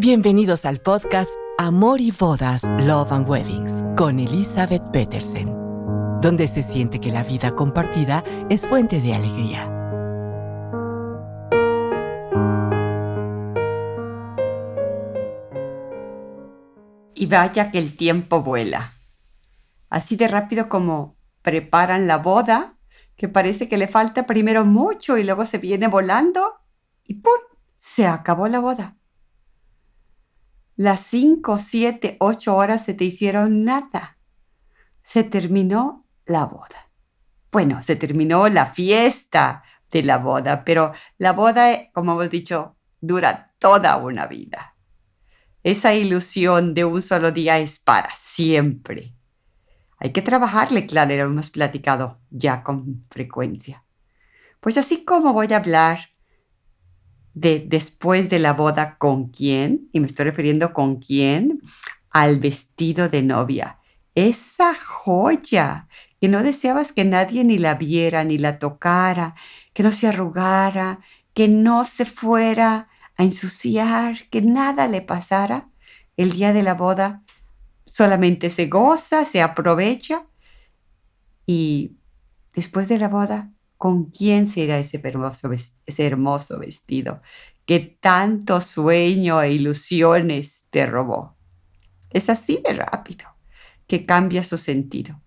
Bienvenidos al podcast Amor y Bodas, Love and Weddings con Elizabeth Petersen, donde se siente que la vida compartida es fuente de alegría. Y vaya que el tiempo vuela. Así de rápido como preparan la boda, que parece que le falta primero mucho y luego se viene volando y ¡pum! Se acabó la boda las cinco, siete, ocho horas se te hicieron nada. Se terminó la boda. Bueno, se terminó la fiesta de la boda, pero la boda, como hemos dicho, dura toda una vida. Esa ilusión de un solo día es para siempre. Hay que trabajarle, claro, lo hemos platicado ya con frecuencia. Pues así como voy a hablar de después de la boda con quién, y me estoy refiriendo con quién, al vestido de novia. Esa joya que no deseabas que nadie ni la viera, ni la tocara, que no se arrugara, que no se fuera a ensuciar, que nada le pasara. El día de la boda solamente se goza, se aprovecha y después de la boda ¿Con quién será ese hermoso, vestido que tanto sueño e ilusiones te robó? Es así de rápido que cambia su sentido.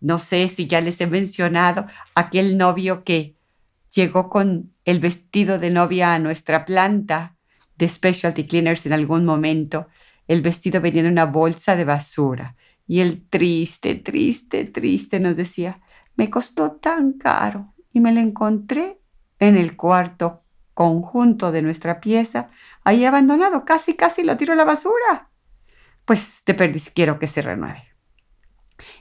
No sé si ya les he mencionado aquel novio que llegó con el vestido de novia a nuestra planta de Specialty Cleaners en algún momento. El vestido venía en una bolsa de basura. Y él triste, triste, triste nos decía, me costó tan caro y me lo encontré en el cuarto conjunto de nuestra pieza, ahí abandonado, casi, casi lo tiro a la basura. Pues de perdiz quiero que se renueve.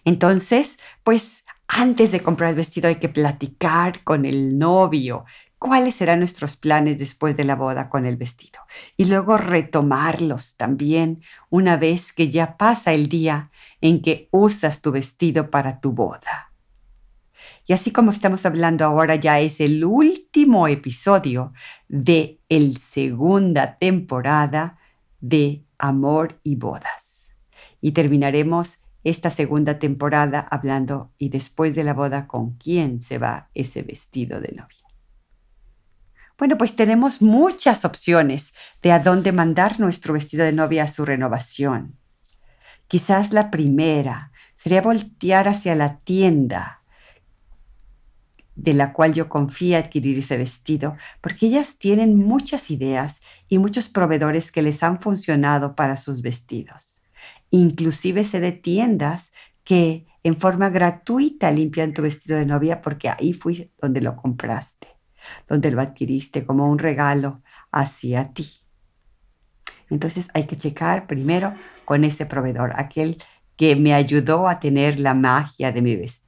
Entonces, pues antes de comprar el vestido hay que platicar con el novio cuáles serán nuestros planes después de la boda con el vestido y luego retomarlos también una vez que ya pasa el día en que usas tu vestido para tu boda. Y así como estamos hablando ahora, ya es el último episodio de el segunda temporada de Amor y Bodas. Y terminaremos esta segunda temporada hablando y después de la boda con quién se va ese vestido de novia. Bueno, pues tenemos muchas opciones de a dónde mandar nuestro vestido de novia a su renovación. Quizás la primera sería voltear hacia la tienda de la cual yo confío adquirir ese vestido, porque ellas tienen muchas ideas y muchos proveedores que les han funcionado para sus vestidos. Inclusive sé de tiendas que en forma gratuita limpian tu vestido de novia porque ahí fui donde lo compraste, donde lo adquiriste como un regalo hacia ti. Entonces hay que checar primero con ese proveedor, aquel que me ayudó a tener la magia de mi vestido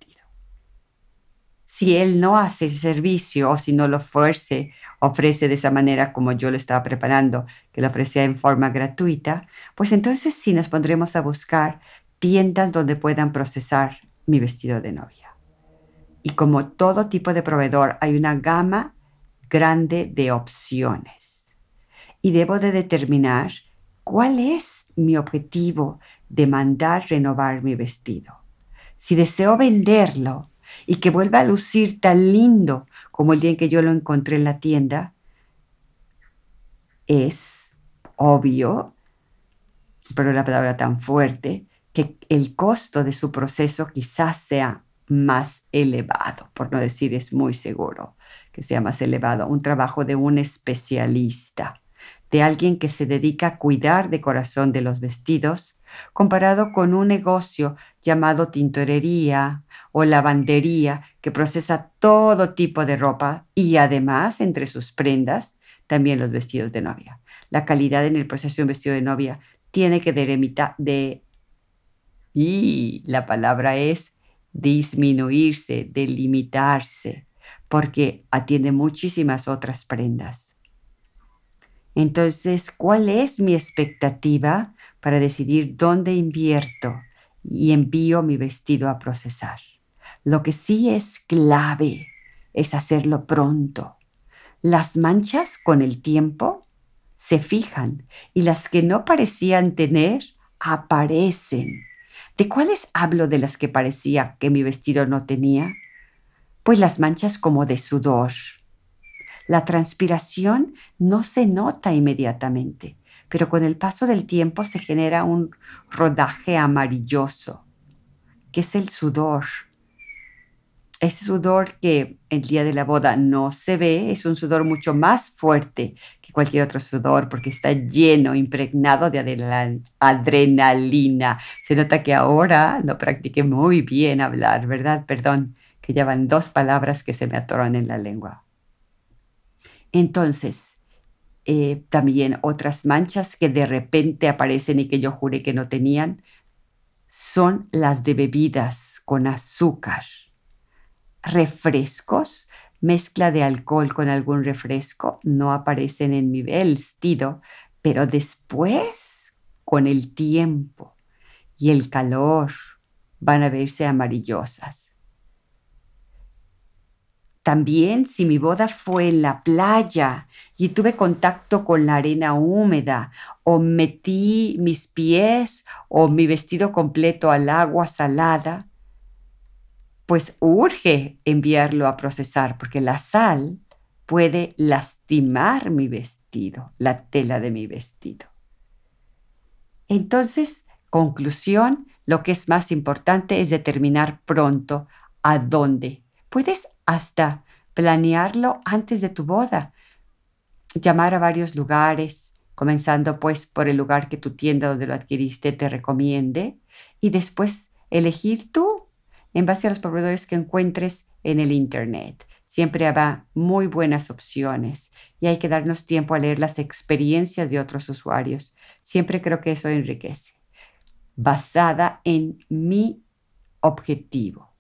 si él no hace ese servicio o si no lo fuerce, ofrece de esa manera como yo lo estaba preparando, que lo ofrecía en forma gratuita, pues entonces sí nos pondremos a buscar tiendas donde puedan procesar mi vestido de novia. Y como todo tipo de proveedor, hay una gama grande de opciones. Y debo de determinar cuál es mi objetivo de mandar renovar mi vestido. Si deseo venderlo, y que vuelva a lucir tan lindo como el día en que yo lo encontré en la tienda, es obvio, pero la palabra tan fuerte, que el costo de su proceso quizás sea más elevado, por no decir es muy seguro que sea más elevado, un trabajo de un especialista, de alguien que se dedica a cuidar de corazón de los vestidos comparado con un negocio llamado tintorería o lavandería que procesa todo tipo de ropa y además entre sus prendas también los vestidos de novia. La calidad en el proceso de un vestido de novia tiene que de y la palabra es disminuirse, delimitarse, porque atiende muchísimas otras prendas. Entonces, ¿cuál es mi expectativa para decidir dónde invierto y envío mi vestido a procesar? Lo que sí es clave es hacerlo pronto. Las manchas con el tiempo se fijan y las que no parecían tener aparecen. ¿De cuáles hablo de las que parecía que mi vestido no tenía? Pues las manchas como de sudor. La transpiración no se nota inmediatamente, pero con el paso del tiempo se genera un rodaje amarilloso, que es el sudor. Ese sudor que el día de la boda no se ve es un sudor mucho más fuerte que cualquier otro sudor porque está lleno, impregnado de adrenalina. Se nota que ahora no practiqué muy bien hablar, ¿verdad? Perdón, que ya dos palabras que se me atoran en la lengua. Entonces, eh, también otras manchas que de repente aparecen y que yo juré que no tenían son las de bebidas con azúcar refrescos, mezcla de alcohol con algún refresco, no aparecen en mi vestido, pero después, con el tiempo y el calor, van a verse amarillosas. También si mi boda fue en la playa y tuve contacto con la arena húmeda o metí mis pies o mi vestido completo al agua salada, pues urge enviarlo a procesar porque la sal puede lastimar mi vestido, la tela de mi vestido. Entonces, conclusión, lo que es más importante es determinar pronto a dónde. Puedes hasta planearlo antes de tu boda, llamar a varios lugares, comenzando pues por el lugar que tu tienda donde lo adquiriste te recomiende y después elegir tú en base a los proveedores que encuentres en el Internet. Siempre habrá muy buenas opciones y hay que darnos tiempo a leer las experiencias de otros usuarios. Siempre creo que eso enriquece. Basada en mi objetivo.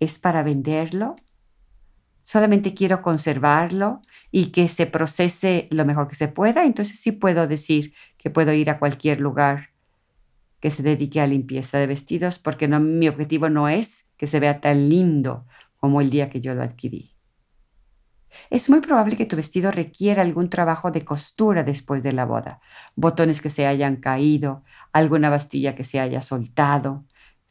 ¿Es para venderlo? Solamente quiero conservarlo y que se procese lo mejor que se pueda, entonces sí puedo decir que puedo ir a cualquier lugar que se dedique a limpieza de vestidos, porque mi objetivo no es que se vea tan lindo como el día que yo lo adquirí. Es muy probable que tu vestido requiera algún trabajo de costura después de la boda, botones que se hayan caído, alguna bastilla que se haya soltado,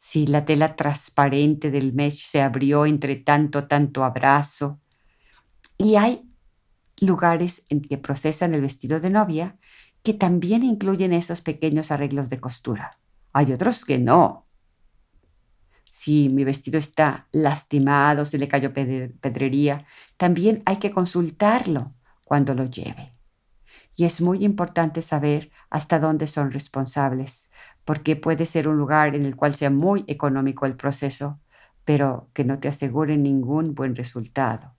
si la tela transparente del mesh se abrió entre tanto, tanto abrazo. Y hay lugares en que procesan el vestido de novia que también incluyen esos pequeños arreglos de costura. Hay otros que no. Si mi vestido está lastimado, si le cayó pedrería, también hay que consultarlo cuando lo lleve. Y es muy importante saber hasta dónde son responsables, porque puede ser un lugar en el cual sea muy económico el proceso, pero que no te asegure ningún buen resultado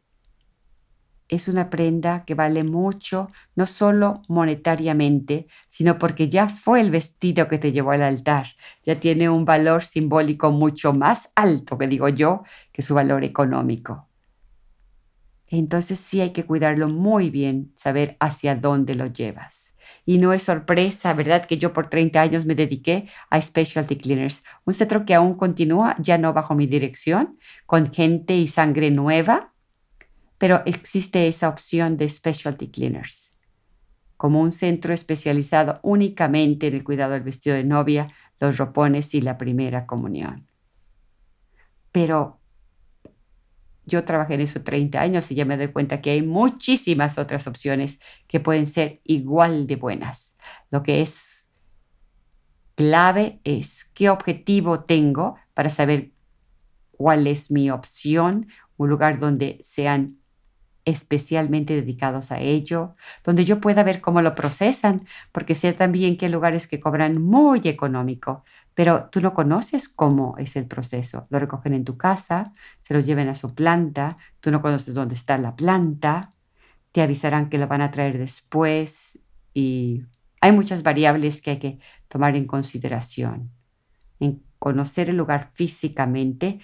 es una prenda que vale mucho, no solo monetariamente, sino porque ya fue el vestido que te llevó al altar. Ya tiene un valor simbólico mucho más alto, que digo yo, que su valor económico. Entonces sí hay que cuidarlo muy bien, saber hacia dónde lo llevas. Y no es sorpresa, ¿verdad? Que yo por 30 años me dediqué a Specialty Cleaners, un centro que aún continúa, ya no bajo mi dirección, con gente y sangre nueva, pero existe esa opción de specialty cleaners, como un centro especializado únicamente en el cuidado del vestido de novia, los ropones y la primera comunión. Pero yo trabajé en eso 30 años y ya me doy cuenta que hay muchísimas otras opciones que pueden ser igual de buenas. Lo que es clave es qué objetivo tengo para saber cuál es mi opción, un lugar donde sean especialmente dedicados a ello, donde yo pueda ver cómo lo procesan, porque sé también que hay lugares que cobran muy económico, pero tú no conoces cómo es el proceso. Lo recogen en tu casa, se lo lleven a su planta, tú no conoces dónde está la planta, te avisarán que lo van a traer después y hay muchas variables que hay que tomar en consideración. En conocer el lugar físicamente,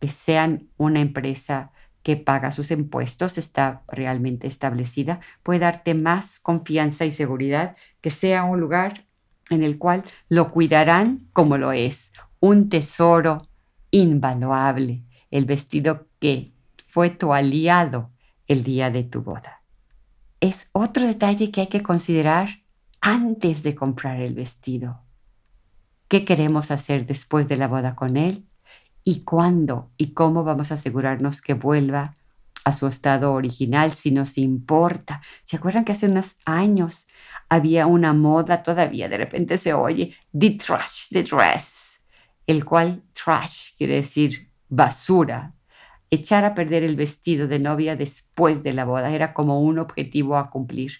que sean una empresa que paga sus impuestos, está realmente establecida, puede darte más confianza y seguridad que sea un lugar en el cual lo cuidarán como lo es, un tesoro invaluable, el vestido que fue tu aliado el día de tu boda. es otro detalle que hay que considerar antes de comprar el vestido. ¿Qué queremos hacer después de la boda con él? ¿Y cuándo y cómo vamos a asegurarnos que vuelva a su estado original si nos importa? ¿Se acuerdan que hace unos años había una moda todavía? De repente se oye the trash, the dress, el cual trash quiere decir basura, echar a perder el vestido de novia después de la boda. Era como un objetivo a cumplir.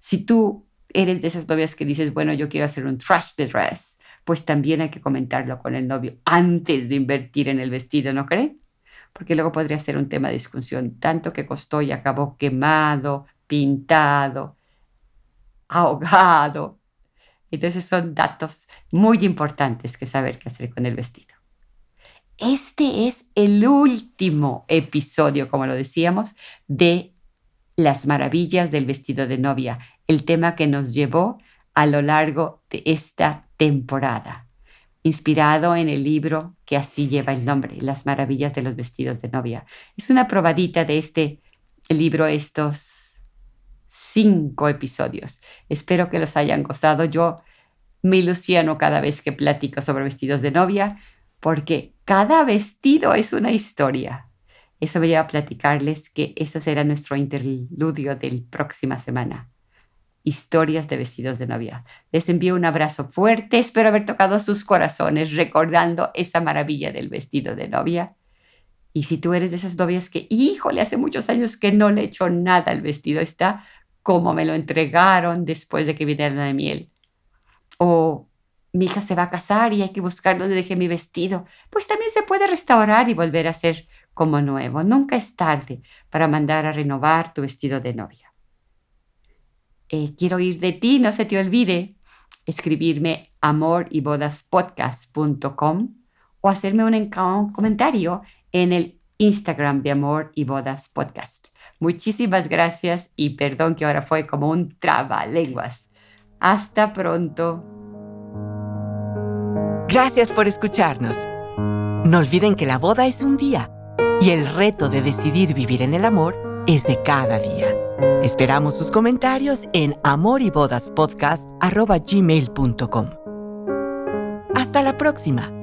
Si tú eres de esas novias que dices, bueno, yo quiero hacer un trash de dress, pues también hay que comentarlo con el novio antes de invertir en el vestido, ¿no creen? Porque luego podría ser un tema de discusión, tanto que costó y acabó quemado, pintado, ahogado. Entonces son datos muy importantes que saber qué hacer con el vestido. Este es el último episodio, como lo decíamos, de las maravillas del vestido de novia, el tema que nos llevó a lo largo de esta temporada, inspirado en el libro que así lleva el nombre, Las maravillas de los vestidos de novia. Es una probadita de este libro, estos cinco episodios. Espero que los hayan gustado. Yo me ilusiono cada vez que platico sobre vestidos de novia porque cada vestido es una historia. Eso voy a platicarles que eso será nuestro interludio de la próxima semana. Historias de vestidos de novia. Les envío un abrazo fuerte, espero haber tocado sus corazones recordando esa maravilla del vestido de novia. Y si tú eres de esas novias que, híjole, hace muchos años que no le he hecho nada al vestido, está como me lo entregaron después de que vinieron de miel. O mi hija se va a casar y hay que buscar donde dejé mi vestido. Pues también se puede restaurar y volver a ser como nuevo. Nunca es tarde para mandar a renovar tu vestido de novia. Eh, quiero ir de ti, no se te olvide escribirme amor-y-bodas-podcast.com o hacerme un, un comentario en el Instagram de Amor y Bodas Podcast. Muchísimas gracias y perdón que ahora fue como un trabalenguas. Hasta pronto. Gracias por escucharnos. No olviden que la boda es un día y el reto de decidir vivir en el amor es de cada día. Esperamos sus comentarios en amorybodaspodcast.gmail.com. Hasta la próxima.